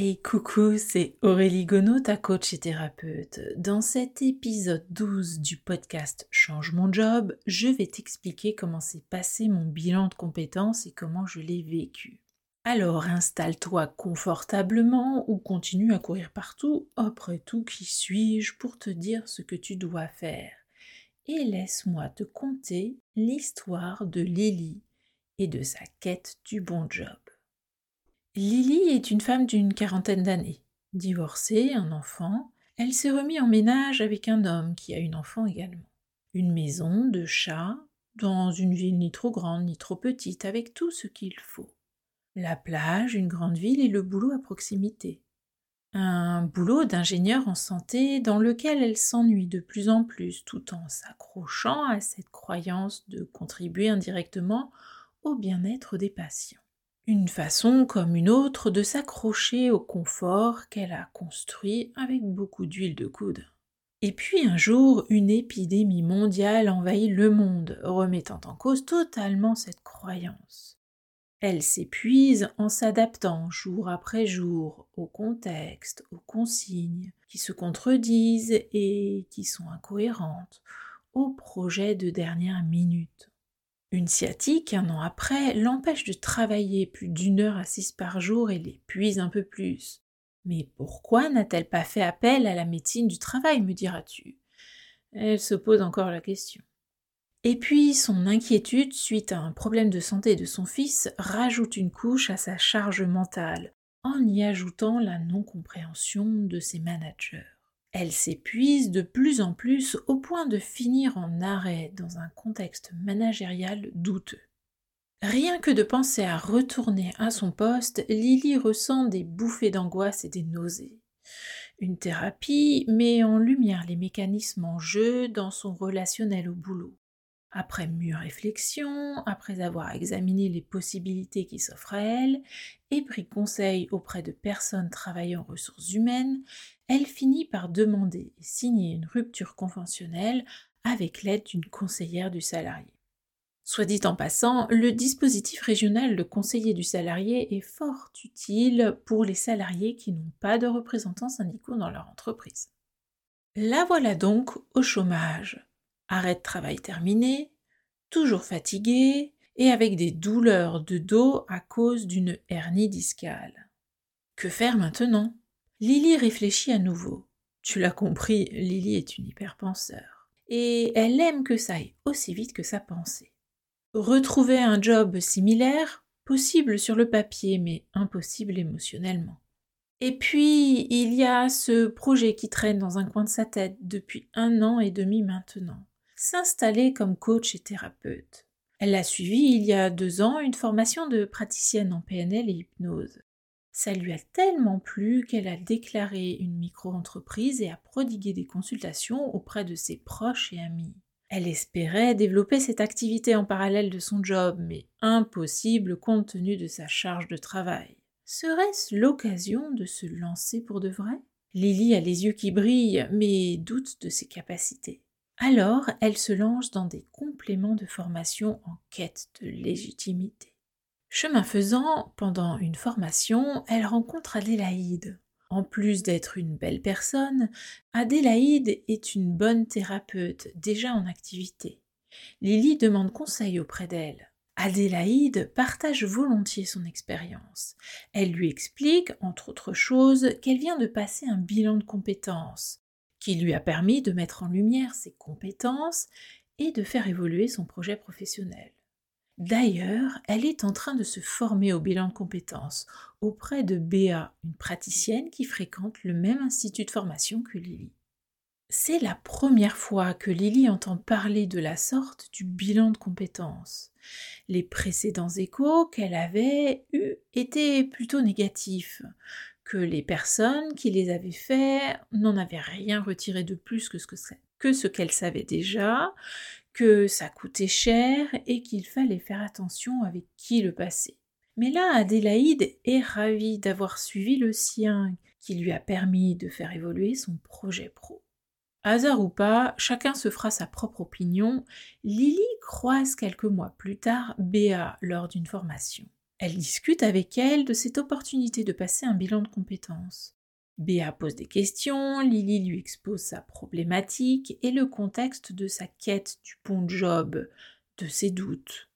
Hey, coucou, c'est Aurélie Gonod, ta coach et thérapeute. Dans cet épisode 12 du podcast Change mon job, je vais t'expliquer comment s'est passé mon bilan de compétences et comment je l'ai vécu. Alors installe-toi confortablement ou continue à courir partout. Après tout, qui suis-je pour te dire ce que tu dois faire? Et laisse-moi te conter l'histoire de Lily et de sa quête du bon job. Lily est une femme d'une quarantaine d'années. Divorcée, un enfant, elle s'est remise en ménage avec un homme qui a une enfant également. Une maison, de chats, dans une ville ni trop grande ni trop petite, avec tout ce qu'il faut. La plage, une grande ville et le boulot à proximité. Un boulot d'ingénieur en santé dans lequel elle s'ennuie de plus en plus tout en s'accrochant à cette croyance de contribuer indirectement au bien-être des patients. Une façon comme une autre de s'accrocher au confort qu'elle a construit avec beaucoup d'huile de coude. Et puis un jour, une épidémie mondiale envahit le monde, remettant en cause totalement cette croyance. Elle s'épuise en s'adaptant jour après jour au contexte, aux consignes qui se contredisent et qui sont incohérentes, aux projets de dernière minute. Une sciatique, un an après, l'empêche de travailler plus d'une heure six par jour et l'épuise un peu plus. Mais pourquoi n'a-t-elle pas fait appel à la médecine du travail, me diras-tu? Elle se pose encore la question. Et puis son inquiétude suite à un problème de santé de son fils rajoute une couche à sa charge mentale, en y ajoutant la non-compréhension de ses managers. Elle s'épuise de plus en plus au point de finir en arrêt dans un contexte managérial douteux. Rien que de penser à retourner à son poste, Lily ressent des bouffées d'angoisse et des nausées. Une thérapie met en lumière les mécanismes en jeu dans son relationnel au boulot. Après mûre réflexion, après avoir examiné les possibilités qui s'offrent à elle et pris conseil auprès de personnes travaillant en ressources humaines, elle finit par demander et signer une rupture conventionnelle avec l'aide d'une conseillère du salarié. Soit dit en passant, le dispositif régional de conseiller du salarié est fort utile pour les salariés qui n'ont pas de représentants syndicaux dans leur entreprise. La voilà donc au chômage, arrêt de travail terminé, toujours fatigué et avec des douleurs de dos à cause d'une hernie discale. Que faire maintenant? Lily réfléchit à nouveau. Tu l'as compris, Lily est une hyperpenseur. Et elle aime que ça aille aussi vite que sa pensée. Retrouver un job similaire, possible sur le papier, mais impossible émotionnellement. Et puis, il y a ce projet qui traîne dans un coin de sa tête depuis un an et demi maintenant s'installer comme coach et thérapeute. Elle a suivi il y a deux ans une formation de praticienne en PNL et hypnose. Ça lui a tellement plu qu'elle a déclaré une micro-entreprise et a prodigué des consultations auprès de ses proches et amis. Elle espérait développer cette activité en parallèle de son job, mais impossible compte tenu de sa charge de travail. Serait-ce l'occasion de se lancer pour de vrai? Lily a les yeux qui brillent, mais doute de ses capacités. Alors, elle se lance dans des compléments de formation en quête de légitimité. Chemin faisant, pendant une formation, elle rencontre Adélaïde. En plus d'être une belle personne, Adélaïde est une bonne thérapeute déjà en activité. Lily demande conseil auprès d'elle. Adélaïde partage volontiers son expérience. Elle lui explique, entre autres choses, qu'elle vient de passer un bilan de compétences, lui a permis de mettre en lumière ses compétences et de faire évoluer son projet professionnel. D'ailleurs, elle est en train de se former au bilan de compétences auprès de Béa, une praticienne qui fréquente le même institut de formation que Lily. C'est la première fois que Lily entend parler de la sorte du bilan de compétences. Les précédents échos qu'elle avait eus étaient plutôt négatifs que les personnes qui les avaient faits n'en avaient rien retiré de plus que ce que ce qu'elles savaient déjà, que ça coûtait cher et qu'il fallait faire attention avec qui le passer. Mais là, Adélaïde est ravie d'avoir suivi le sien qui lui a permis de faire évoluer son projet pro. Hasard ou pas, chacun se fera sa propre opinion. Lily croise quelques mois plus tard Béa lors d'une formation. Elle discute avec elle de cette opportunité de passer un bilan de compétences. Béa pose des questions, Lily lui expose sa problématique et le contexte de sa quête du bon job, de ses doutes.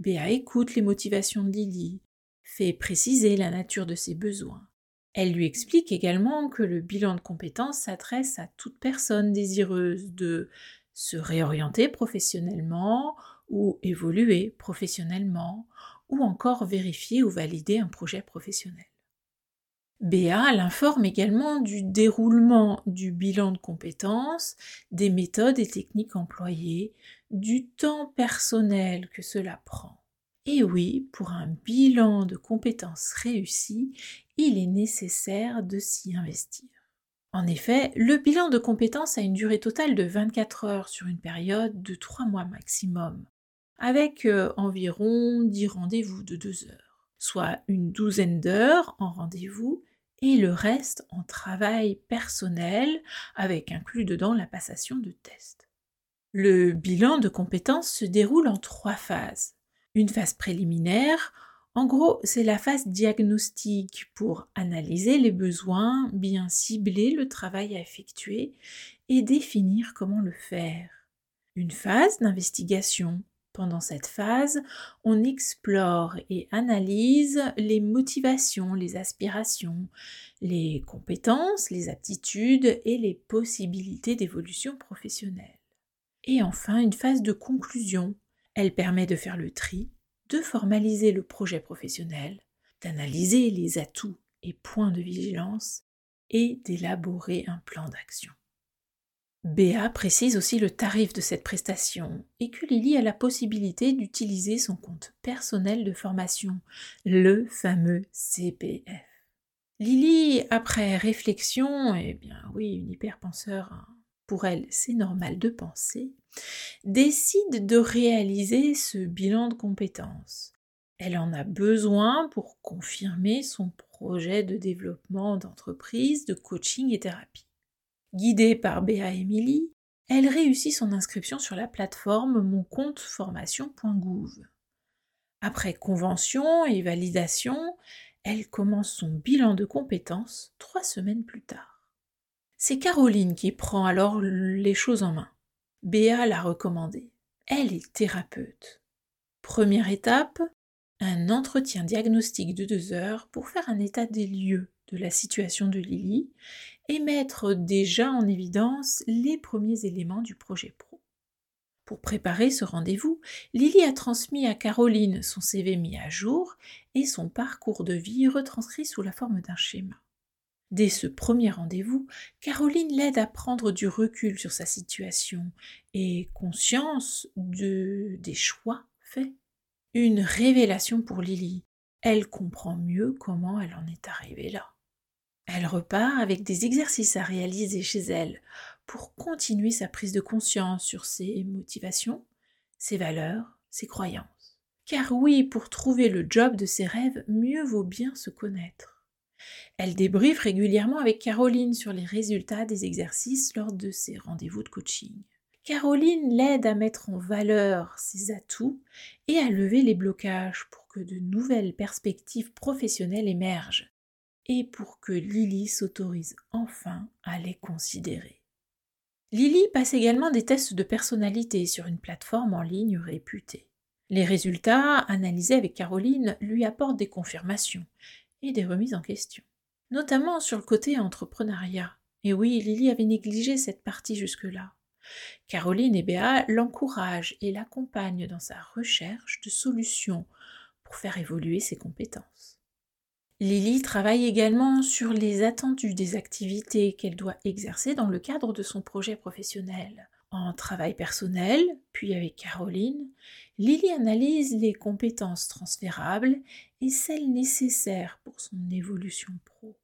Béa écoute les motivations de Lily, fait préciser la nature de ses besoins. Elle lui explique également que le bilan de compétences s'adresse à toute personne désireuse de se réorienter professionnellement ou évoluer professionnellement ou encore vérifier ou valider un projet professionnel. Béa l'informe également du déroulement du bilan de compétences, des méthodes et techniques employées, du temps personnel que cela prend. Et oui, pour un bilan de compétences réussi, il est nécessaire de s'y investir. En effet, le bilan de compétences a une durée totale de 24 heures sur une période de 3 mois maximum, avec euh, environ 10 rendez-vous de 2 heures, soit une douzaine d'heures en rendez-vous et le reste en travail personnel, avec inclus dedans la passation de tests. Le bilan de compétences se déroule en trois phases. Une phase préliminaire, en gros, c'est la phase diagnostique pour analyser les besoins, bien cibler le travail à effectuer et définir comment le faire. Une phase d'investigation. Pendant cette phase, on explore et analyse les motivations, les aspirations, les compétences, les aptitudes et les possibilités d'évolution professionnelle. Et enfin, une phase de conclusion elle permet de faire le tri, de formaliser le projet professionnel, d'analyser les atouts et points de vigilance et d'élaborer un plan d'action. Béa précise aussi le tarif de cette prestation et que Lily a la possibilité d'utiliser son compte personnel de formation, le fameux CPF. Lily, après réflexion, eh bien oui, une hyperpenseur, hein, pour elle c'est normal de penser, décide de réaliser ce bilan de compétences. Elle en a besoin pour confirmer son projet de développement d'entreprise, de coaching et thérapie. Guidée par Béa Emily, elle réussit son inscription sur la plateforme moncompteformation.gouv. Après convention et validation, elle commence son bilan de compétences trois semaines plus tard. C'est Caroline qui prend alors les choses en main. Béa l'a recommandé. Elle est thérapeute. Première étape, un entretien diagnostique de deux heures pour faire un état des lieux de la situation de Lily et mettre déjà en évidence les premiers éléments du projet pro. Pour préparer ce rendez-vous, Lily a transmis à Caroline son CV mis à jour et son parcours de vie retranscrit sous la forme d'un schéma. Dès ce premier rendez-vous, Caroline l'aide à prendre du recul sur sa situation et conscience de, des choix faits. Une révélation pour Lily. Elle comprend mieux comment elle en est arrivée là. Elle repart avec des exercices à réaliser chez elle pour continuer sa prise de conscience sur ses motivations, ses valeurs, ses croyances. Car oui, pour trouver le job de ses rêves, mieux vaut bien se connaître. Elle débriefe régulièrement avec Caroline sur les résultats des exercices lors de ses rendez-vous de coaching. Caroline l'aide à mettre en valeur ses atouts et à lever les blocages pour que de nouvelles perspectives professionnelles émergent et pour que Lily s'autorise enfin à les considérer. Lily passe également des tests de personnalité sur une plateforme en ligne réputée. Les résultats analysés avec Caroline lui apportent des confirmations et des remises en question, notamment sur le côté entrepreneuriat. Et oui, Lily avait négligé cette partie jusque-là. Caroline et Béa l'encouragent et l'accompagnent dans sa recherche de solutions pour faire évoluer ses compétences. Lily travaille également sur les attendus des activités qu'elle doit exercer dans le cadre de son projet professionnel. En travail personnel, puis avec Caroline, Lily analyse les compétences transférables et celles nécessaires pour son évolution pro.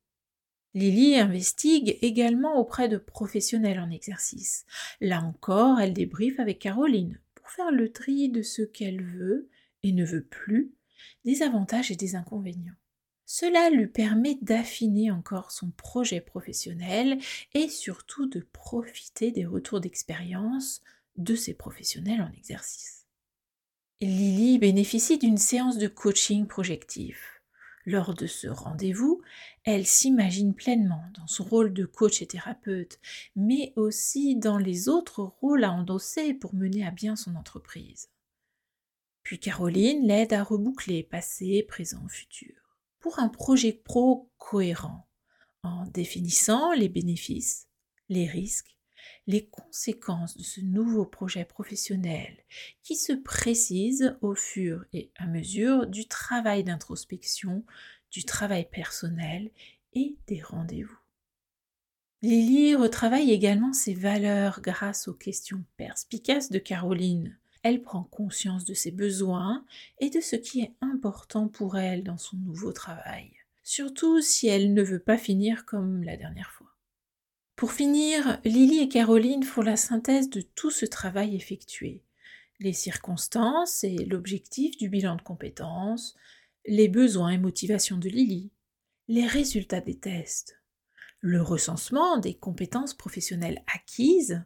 Lily investigue également auprès de professionnels en exercice. Là encore, elle débriefe avec Caroline pour faire le tri de ce qu'elle veut et ne veut plus, des avantages et des inconvénients. Cela lui permet d'affiner encore son projet professionnel et surtout de profiter des retours d'expérience de ses professionnels en exercice. Lily bénéficie d'une séance de coaching projectif. Lors de ce rendez-vous, elle s'imagine pleinement dans son rôle de coach et thérapeute, mais aussi dans les autres rôles à endosser pour mener à bien son entreprise. Puis Caroline l'aide à reboucler passé, présent, futur, pour un projet pro cohérent, en définissant les bénéfices, les risques les conséquences de ce nouveau projet professionnel qui se précise au fur et à mesure du travail d'introspection, du travail personnel et des rendez-vous. Lily retravaille également ses valeurs grâce aux questions perspicaces de Caroline. Elle prend conscience de ses besoins et de ce qui est important pour elle dans son nouveau travail, surtout si elle ne veut pas finir comme la dernière fois. Pour finir, Lily et Caroline font la synthèse de tout ce travail effectué. Les circonstances et l'objectif du bilan de compétences, les besoins et motivations de Lily, les résultats des tests, le recensement des compétences professionnelles acquises,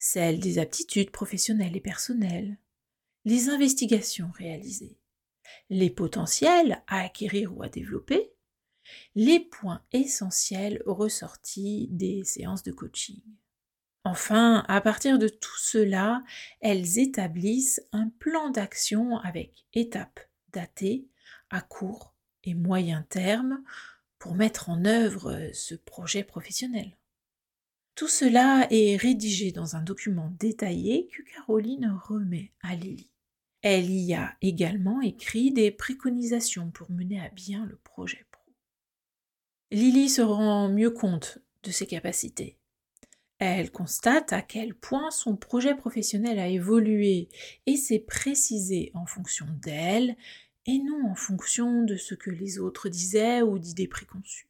celles des aptitudes professionnelles et personnelles, les investigations réalisées, les potentiels à acquérir ou à développer, les points essentiels ressortis des séances de coaching. Enfin, à partir de tout cela, elles établissent un plan d'action avec étapes datées à court et moyen terme pour mettre en œuvre ce projet professionnel. Tout cela est rédigé dans un document détaillé que Caroline remet à Lily. Elle y a également écrit des préconisations pour mener à bien le projet Lily se rend mieux compte de ses capacités. Elle constate à quel point son projet professionnel a évolué et s'est précisé en fonction d'elle et non en fonction de ce que les autres disaient ou d'idées préconçues.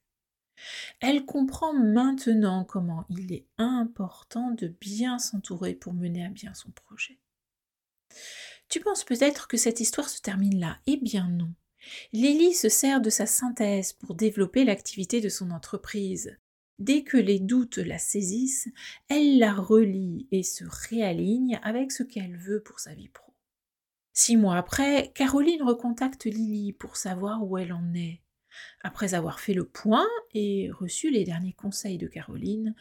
Elle comprend maintenant comment il est important de bien s'entourer pour mener à bien son projet. Tu penses peut-être que cette histoire se termine là Eh bien non. Lily se sert de sa synthèse pour développer l'activité de son entreprise. Dès que les doutes la saisissent, elle la relie et se réaligne avec ce qu'elle veut pour sa vie pro. Six mois après, Caroline recontacte Lily pour savoir où elle en est. Après avoir fait le point et reçu les derniers conseils de Caroline,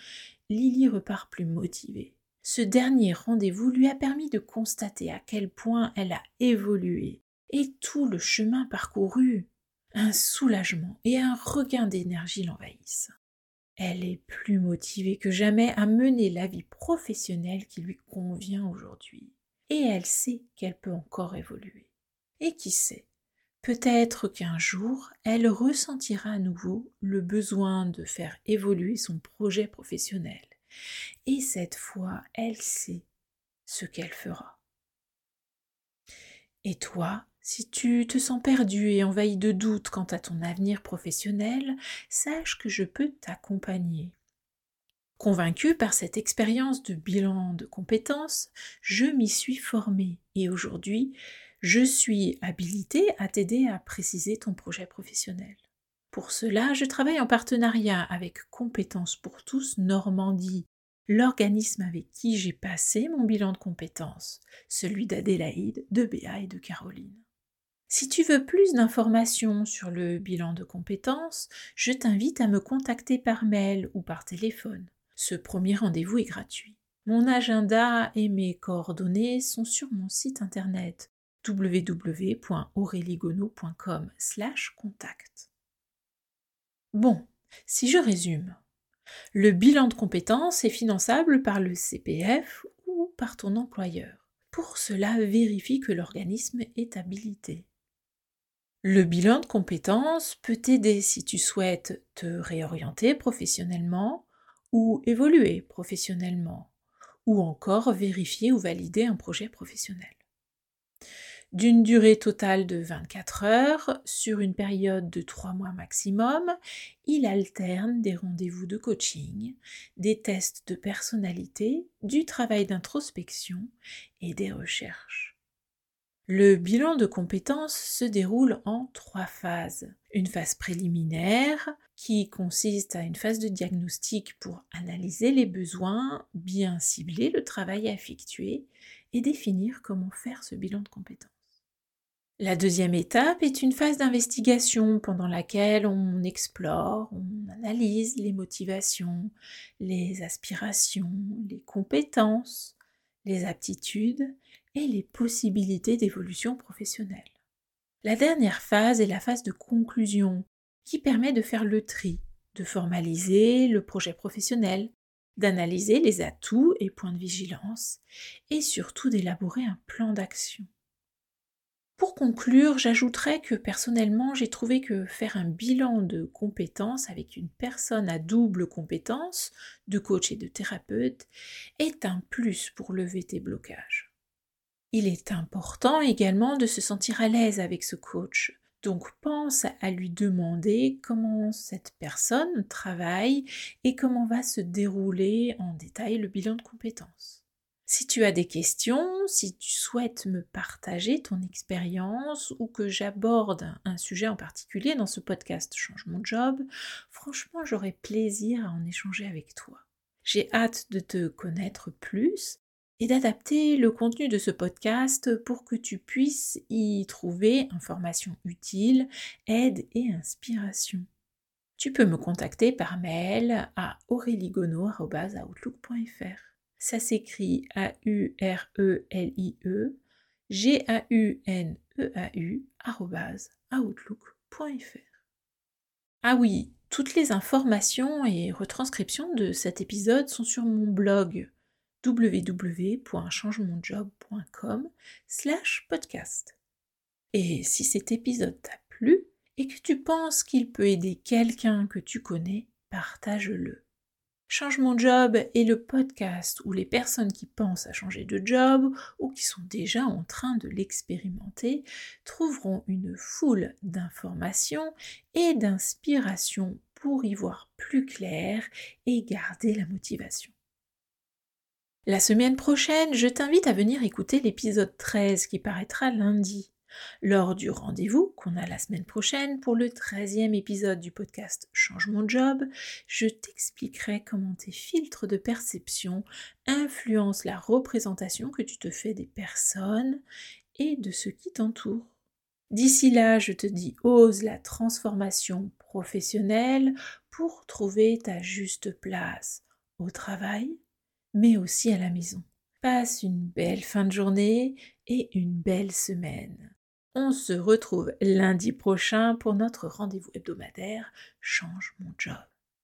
Lily repart plus motivée. Ce dernier rendez-vous lui a permis de constater à quel point elle a évolué et tout le chemin parcouru. Un soulagement et un regain d'énergie l'envahissent. Elle est plus motivée que jamais à mener la vie professionnelle qui lui convient aujourd'hui. Et elle sait qu'elle peut encore évoluer. Et qui sait, peut-être qu'un jour, elle ressentira à nouveau le besoin de faire évoluer son projet professionnel. Et cette fois, elle sait ce qu'elle fera. Et toi, si tu te sens perdu et envahi de doutes quant à ton avenir professionnel, sache que je peux t'accompagner. Convaincu par cette expérience de bilan de compétences, je m'y suis formée et aujourd'hui, je suis habilitée à t'aider à préciser ton projet professionnel. Pour cela, je travaille en partenariat avec Compétences pour tous Normandie, l'organisme avec qui j'ai passé mon bilan de compétences, celui d'Adélaïde, de Béa et de Caroline. Si tu veux plus d'informations sur le bilan de compétences, je t'invite à me contacter par mail ou par téléphone. Ce premier rendez-vous est gratuit. Mon agenda et mes coordonnées sont sur mon site internet www.aureligono.com/contact. Bon, si je résume, le bilan de compétences est finançable par le CPF ou par ton employeur. Pour cela, vérifie que l'organisme est habilité. Le bilan de compétences peut t'aider si tu souhaites te réorienter professionnellement ou évoluer professionnellement, ou encore vérifier ou valider un projet professionnel. D'une durée totale de 24 heures, sur une période de 3 mois maximum, il alterne des rendez-vous de coaching, des tests de personnalité, du travail d'introspection et des recherches. Le bilan de compétences se déroule en trois phases. Une phase préliminaire qui consiste à une phase de diagnostic pour analyser les besoins, bien cibler le travail à effectuer et définir comment faire ce bilan de compétences. La deuxième étape est une phase d'investigation pendant laquelle on explore, on analyse les motivations, les aspirations, les compétences, les aptitudes et les possibilités d'évolution professionnelle. La dernière phase est la phase de conclusion qui permet de faire le tri, de formaliser le projet professionnel, d'analyser les atouts et points de vigilance et surtout d'élaborer un plan d'action. Pour conclure, j'ajouterais que personnellement, j'ai trouvé que faire un bilan de compétences avec une personne à double compétence, de coach et de thérapeute, est un plus pour lever tes blocages. Il est important également de se sentir à l'aise avec ce coach. Donc pense à lui demander comment cette personne travaille et comment va se dérouler en détail le bilan de compétences. Si tu as des questions, si tu souhaites me partager ton expérience ou que j'aborde un sujet en particulier dans ce podcast Change mon job, franchement j'aurai plaisir à en échanger avec toi. J'ai hâte de te connaître plus et d'adapter le contenu de ce podcast pour que tu puisses y trouver informations utiles, aide et inspiration. Tu peux me contacter par mail à aureligono.outlook.fr. Ça s'écrit A-U-R-E-L-I-E G-A-U-N-E-A-U outlook.fr. Ah oui, toutes les informations et retranscriptions de cet épisode sont sur mon blog www.changemonjob.com slash podcast. Et si cet épisode t'a plu et que tu penses qu'il peut aider quelqu'un que tu connais, partage-le. Change mon job est le podcast où les personnes qui pensent à changer de job ou qui sont déjà en train de l'expérimenter trouveront une foule d'informations et d'inspirations pour y voir plus clair et garder la motivation. La semaine prochaine, je t'invite à venir écouter l'épisode 13 qui paraîtra lundi lors du rendez-vous qu'on a la semaine prochaine pour le 13e épisode du podcast Change mon job, je t'expliquerai comment tes filtres de perception influencent la représentation que tu te fais des personnes et de ce qui t'entoure. D'ici là, je te dis ose la transformation professionnelle pour trouver ta juste place au travail, mais aussi à la maison. Passe une belle fin de journée et une belle semaine. On se retrouve lundi prochain pour notre rendez-vous hebdomadaire Change mon job.